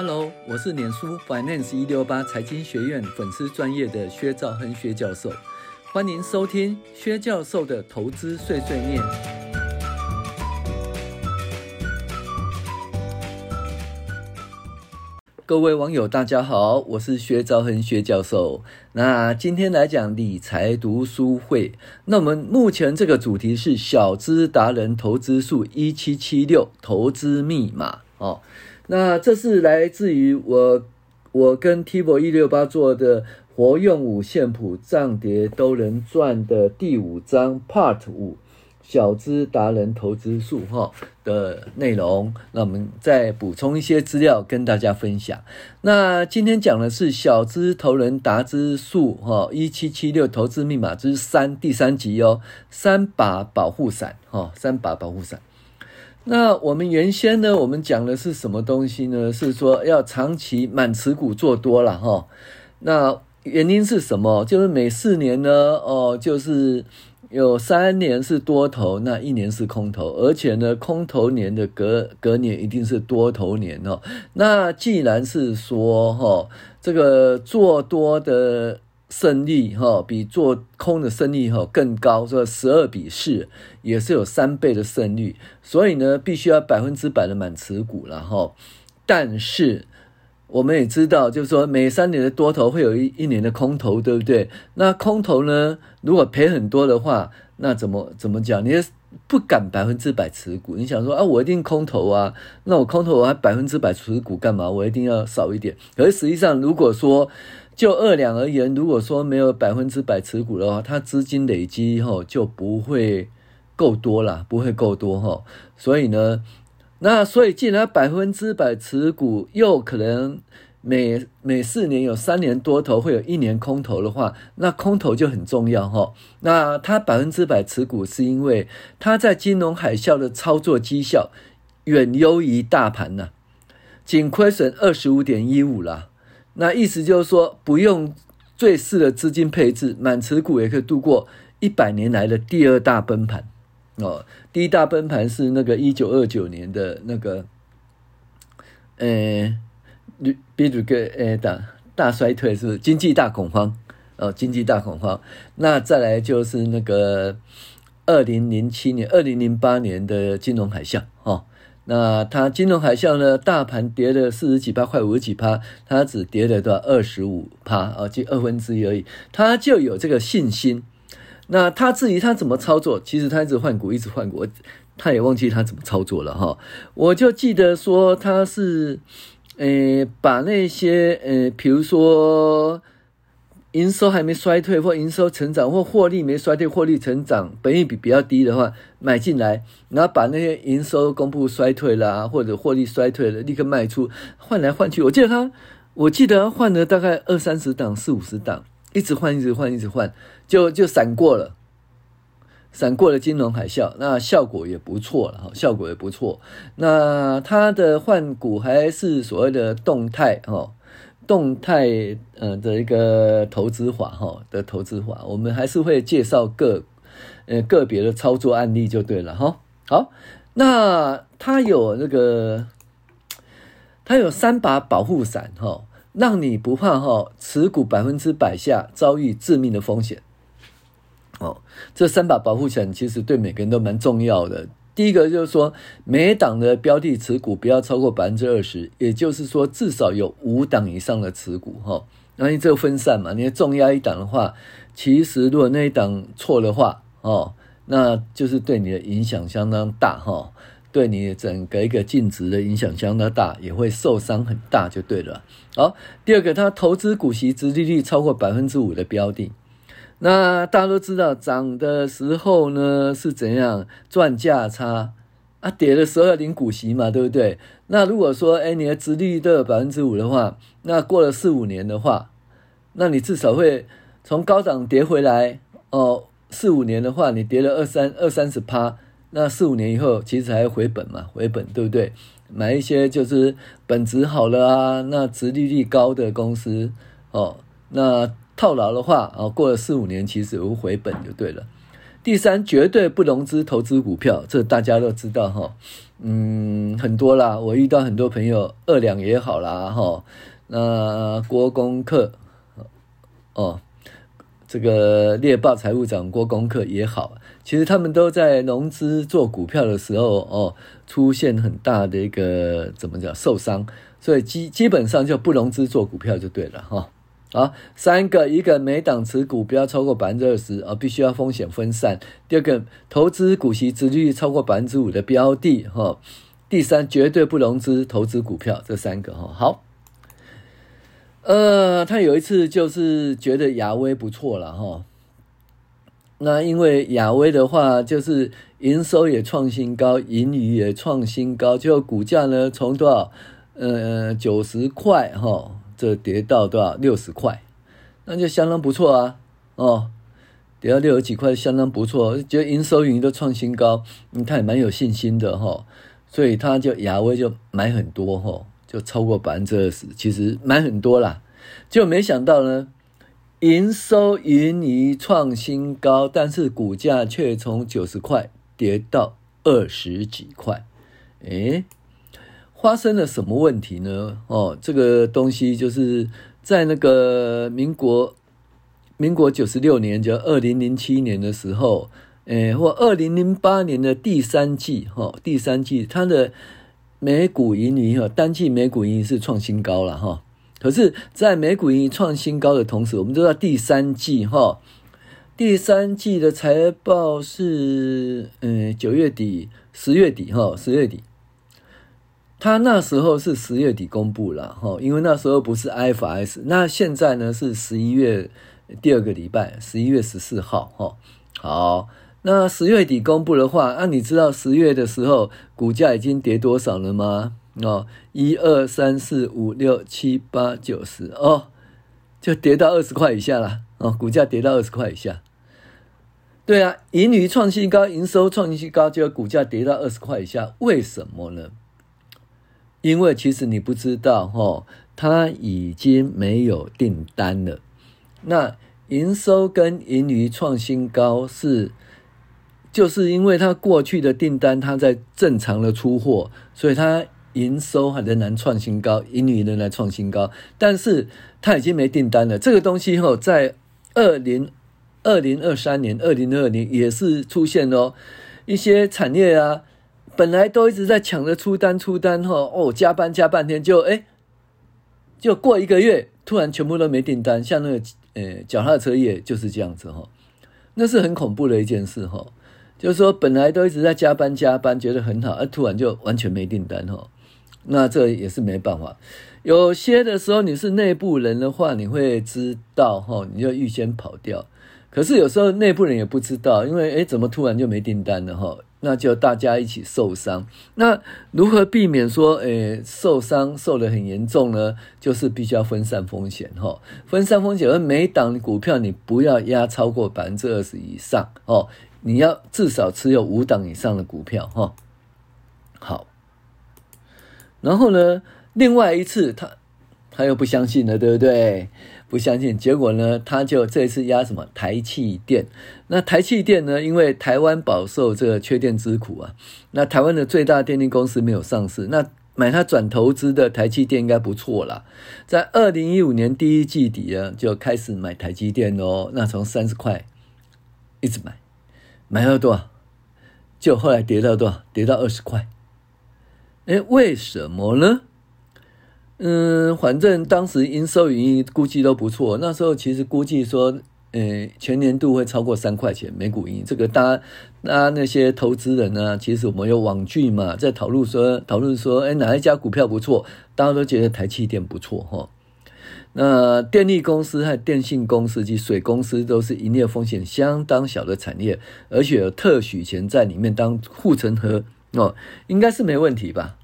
Hello，我是脸书 Finance 一六八财经学院粉丝专业的薛兆亨薛教授，欢迎收听薛教授的投资碎碎念。各位网友，大家好，我是薛兆亨薛教授。那今天来讲理财读书会。那我们目前这个主题是小资达人投资术一七七六投资密码哦。那这是来自于我，我跟 Tivo 一六八做的活用五线谱涨跌都能赚的第五章 Part 五小资达人投资术哈的内容。那我们再补充一些资料跟大家分享。那今天讲的是小资投人达之术哈一七七六投资密码之三第三集哦，三把保护伞哈，三把保护伞。那我们原先呢，我们讲的是什么东西呢？是说要长期满持股做多了哈。那原因是什么？就是每四年呢，哦，就是有三年是多头，那一年是空头，而且呢，空头年的隔隔年一定是多头年哦。那既然是说哈，这个做多的。胜率哈比做空的胜率哈更高，说十二比四也是有三倍的胜率，所以呢，必须要百分之百的满持股了哈。但是我们也知道，就是说每三年的多头会有一一年的空头，对不对？那空头呢，如果赔很多的话，那怎么怎么讲？你的不敢百分之百持股，你想说啊，我一定空头啊，那我空头我还百分之百持股干嘛？我一定要少一点。可是实际上，如果说就二两而言，如果说没有百分之百持股的话，它资金累积后就不会够多了，不会够多哈。所以呢，那所以既然百分之百持股，又可能每每四年有三年多头，会有一年空头的话，那空头就很重要哈。那它百分之百持股，是因为它在金融海啸的操作绩效远优于大盘呐，仅亏损二十五点一五啦。那意思就是说，不用最适的资金配置，满持股也可以度过一百年来的第二大崩盘哦。第一大崩盘是那个一九二九年的那个，呃，比如个诶大大衰退是不是经济大恐慌哦？经济大恐慌。那再来就是那个二零零七年、二零零八年的金融海啸哦。那它金融海啸呢？大盘跌了四十几趴，快五十几趴，它只跌了多少？二十五趴啊，就二分之一而已。它就有这个信心。那他至于他怎么操作，其实他一直换股，一直换股，他也忘记他怎么操作了哈。我就记得说他是，呃，把那些呃，比如说。营收还没衰退，或营收成长，或获利没衰退，获利成长，本益比比较低的话，买进来，然后把那些营收公布衰退啦，或者获利衰退了，立刻卖出，换来换去。我记得他，我记得换了大概二三十档，四五十档，一直换，一直换，一直换，就就闪过了，闪过了金融海啸，那效果也不错了哈，效果也不错。那他的换股还是所谓的动态哈。动态呃的一个投资法哈的投资法，我们还是会介绍个呃个别的操作案例就对了哈。好，那它有那个它有三把保护伞哈，让你不怕哈持股百分之百下遭遇致命的风险。哦，这三把保护伞其实对每个人都蛮重要的。第一个就是说，每一档的标的持股不要超过百分之二十，也就是说至少有五档以上的持股哈。那你这个分散嘛，你重压一档的话，其实如果那一档错的话哦，那就是对你的影响相当大哈，对你整个一个净值的影响相当大，也会受伤很大就对了。好，第二个，它投资股息殖利率超过百分之五的标的。那大家都知道，涨的时候呢是怎样赚价差啊？跌的时候要领股息嘛，对不对？那如果说，哎，你的殖利率都有百分之五的话，那过了四五年的话，那你至少会从高涨跌回来哦。四五年的话，你跌了二三二三十趴，那四五年以后其实还回本嘛，回本对不对？买一些就是本质好了啊，那殖利率高的公司哦，那。套牢的话啊，过了四五年，其实有回本就对了。第三，绝对不融资投资股票，这大家都知道哈。嗯，很多啦，我遇到很多朋友，二两也好啦哈。那郭公课哦，这个猎豹财务长郭公课也好，其实他们都在融资做股票的时候哦，出现很大的一个怎么讲受伤，所以基基本上就不融资做股票就对了哈。好，三个，一个每档持股不要超过百分之二十，啊必须要风险分散。第二个，投资股息殖率超过百分之五的标的，哈。第三，绝对不融资投资股票，这三个，哈。好，呃，他有一次就是觉得亚威不错了，哈。那因为亚威的话，就是营收也创新高，盈余也创新高，就股价呢从多少，呃，九十块，哈。这跌到多少？六十块，那就相当不错啊！哦，跌到六十几块，相当不错。觉得营收盈余都创新高，嗯，他也蛮有信心的哈、哦。所以他就亚威就买很多哈、哦，就超过百分之二十，其实买很多啦。就没想到呢，营收盈余创新高，但是股价却从九十块跌到二十几块，诶发生了什么问题呢？哦，这个东西就是在那个民国民国九十六年，就二零零七年的时候，诶，或二零零八年的第三季，哈，第三季它的每股盈余哈，单季每股盈余是创新高了哈。可是，在每股盈余创新高的同时，我们知道第三季哈，第三季的财报是嗯九月底、十月底哈，十月底。他那时候是十月底公布了哈，因为那时候不是 IFRS，那现在呢是十一月第二个礼拜，十一月十四号哈。好，那十月底公布的话，那、你知道十月的时候股价已经跌多少了吗？哦，一二三四五六七八九十哦，就跌到二十块以下了哦，股价跌到二十块以下。对啊，盈余创新高，营收创新高，结果股价跌到二十块以下，为什么呢？因为其实你不知道哈，他已经没有订单了。那营收跟盈余创新高是，就是因为他过去的订单他在正常的出货，所以他营收还仍然创新高，盈余仍然创新高。但是他已经没订单了。这个东西哈，在二零二零二三年、二零二二年也是出现哦，一些产业啊。本来都一直在抢着出单出单哈哦，加班加半天就哎，就过一个月，突然全部都没订单，像那个呃脚踏车业就是这样子哈，那是很恐怖的一件事哈。就是说本来都一直在加班加班，觉得很好，而突然就完全没订单哈，那这也是没办法。有些的时候你是内部人的话，你会知道哈，你就预先跑掉。可是有时候内部人也不知道，因为哎怎么突然就没订单了哈？那就大家一起受伤。那如何避免说，诶，受伤受得很严重呢？就是必须要分散风险，哈。分散风险，而每档股票你不要压超过百分之二十以上，哦。你要至少持有五档以上的股票，哈。好。然后呢，另外一次他他又不相信了，对不对？不相信，结果呢？他就这一次押什么台气电？那台气电呢？因为台湾饱受这个缺电之苦啊。那台湾的最大电力公司没有上市，那买它转投资的台气电应该不错啦。在二零一五年第一季底啊，就开始买台积电哦。那从三十块一直买，买到多少？就后来跌到多少？跌到二十块。哎，为什么呢？嗯，反正当时营收盈余估计都不错。那时候其实估计说，呃，全年度会超过三块钱每股盈。这个大家，大家那些投资人呢，其实我们有网剧嘛，在讨论说，讨论说，哎，哪一家股票不错？大家都觉得台气电不错哈。那电力公司和电信公司及水公司都是营业风险相当小的产业，而且有特许权在里面当护城河哦，应该是没问题吧？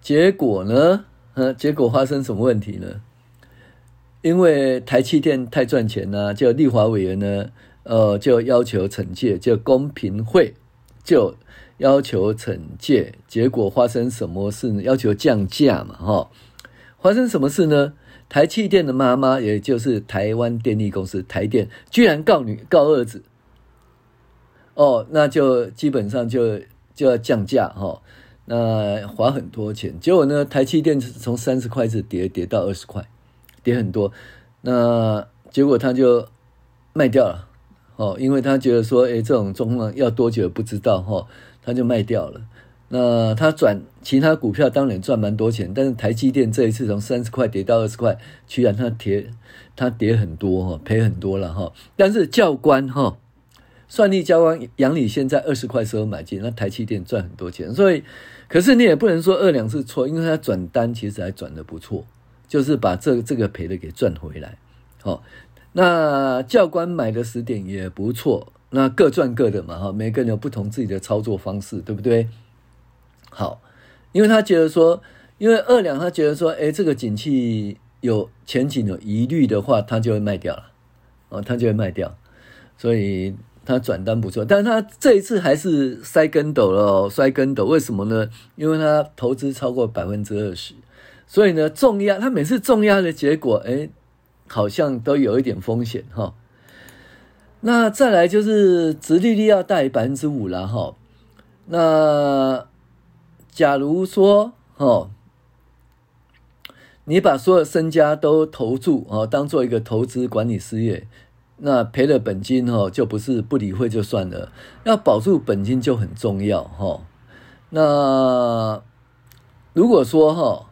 结果呢？呃，结果发生什么问题呢？因为台气电太赚钱了，就立法委员呢，呃，就要求惩戒，就公平会就要求惩戒。结果发生什么事呢？要求降价嘛，哈。发生什么事呢？台气电的妈妈，也就是台湾电力公司台电，居然告女告儿子，哦，那就基本上就就要降价哈、那花很多钱。结果呢，台积电从三十块一直跌跌到二十块，跌很多。那结果他就卖掉了，哦，因为他觉得说，诶，这种状况要多久不知道哈、哦，他就卖掉了。那他转其他股票当然赚蛮多钱，但是台积电这一次从三十块跌到二十块，居然他跌，他跌很多哈，赔很多了哈。但是教官哈，算力教官杨理现在二十块时候买进，那台积电赚很多钱，所以可是你也不能说二两是错，因为他转单其实还转得不错，就是把这这个赔的给赚回来。好，那教官买的时点也不错，那各赚各的嘛哈，每个人有不同自己的操作方式，对不对？好，因为他觉得说，因为二两他觉得说，哎，这个景气有前景有疑虑的话，他就会卖掉了，哦，他就会卖掉，所以他转单不错，但是他这一次还是摔跟斗了，摔跟斗，为什么呢？因为他投资超过百分之二十，所以呢，重压他每次重压的结果，哎，好像都有一点风险哈、哦。那再来就是直利率要大于百分之五了哈，那。假如说，哦，你把所有身家都投注，哦，当做一个投资管理事业，那赔了本金，哦，就不是不理会就算了，要保住本金就很重要，哈。那如果说，哈，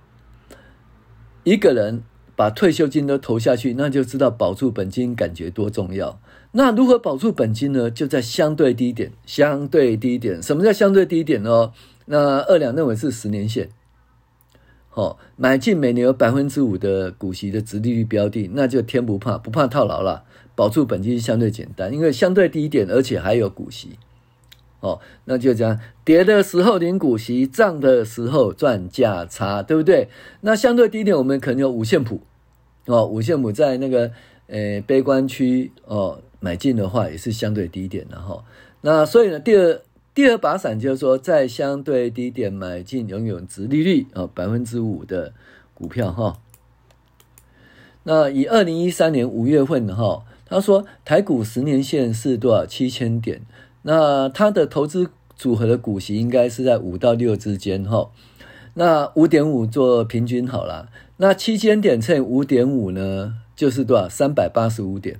一个人把退休金都投下去，那就知道保住本金感觉多重要。那如何保住本金呢？就在相对低点，相对低点。什么叫相对低点呢？那二两认为是十年线，好，买进每年有百分之五的股息的殖利率标的，那就天不怕，不怕套牢了，保住本金相对简单，因为相对低一点，而且还有股息，哦，那就这样，跌的时候领股息，涨的时候赚价差，对不对？那相对低一点，我们可能有五线谱，哦，五线谱在那个呃悲观区哦买进的话，也是相对低一点的哈。那所以呢，第二。第二把伞就是说，在相对低点买进拥有值利率啊百分之五的股票哈。那以二零一三年五月份哈，他说台股十年线是多少？七千点。那他的投资组合的股息应该是在五到六之间哈。那五点五做平均好了。那七千点乘以五点五呢，就是多少？三百八十五点。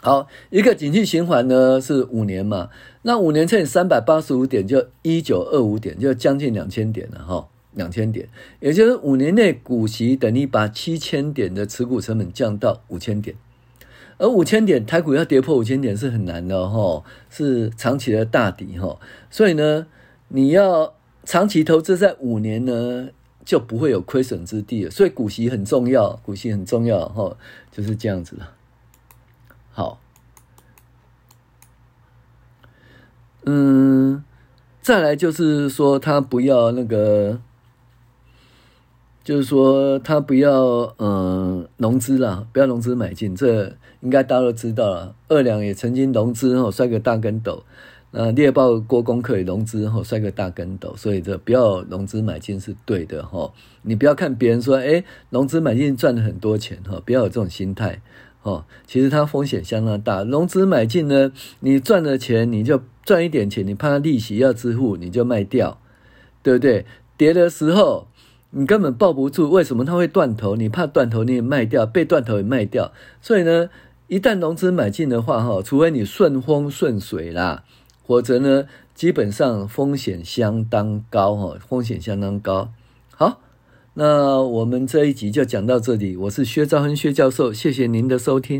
好，一个景气循环呢是五年嘛，那五年乘以三百八十五点就一九二五点，就将近两千点了哈，两千点，也就是五年内股息等于把七千点的持股成本降到五千点，而五千点台股要跌破五千点是很难的哈，是长期的大底哈，所以呢，你要长期投资在五年呢就不会有亏损之地，所以股息很重要，股息很重要哈，就是这样子了。好，嗯，再来就是说，他不要那个，就是说他不要嗯融资了，不要融资买进，这应该大家都知道了。二两也曾经融资后摔个大跟斗，那猎豹郭功课也融资后摔个大跟斗，所以这不要融资买进是对的哈。你不要看别人说，哎，融资买进赚了很多钱哈，不要有这种心态。哦，其实它风险相当大。融资买进呢，你赚了钱，你就赚一点钱，你怕利息要支付，你就卖掉，对不对？跌的时候你根本抱不住，为什么它会断头？你怕断头，你也卖掉，被断头也卖掉。所以呢，一旦融资买进的话，哈，除非你顺风顺水啦，否则呢，基本上风险相当高，哈，风险相当高。好。那我们这一集就讲到这里，我是薛兆恒薛教授，谢谢您的收听。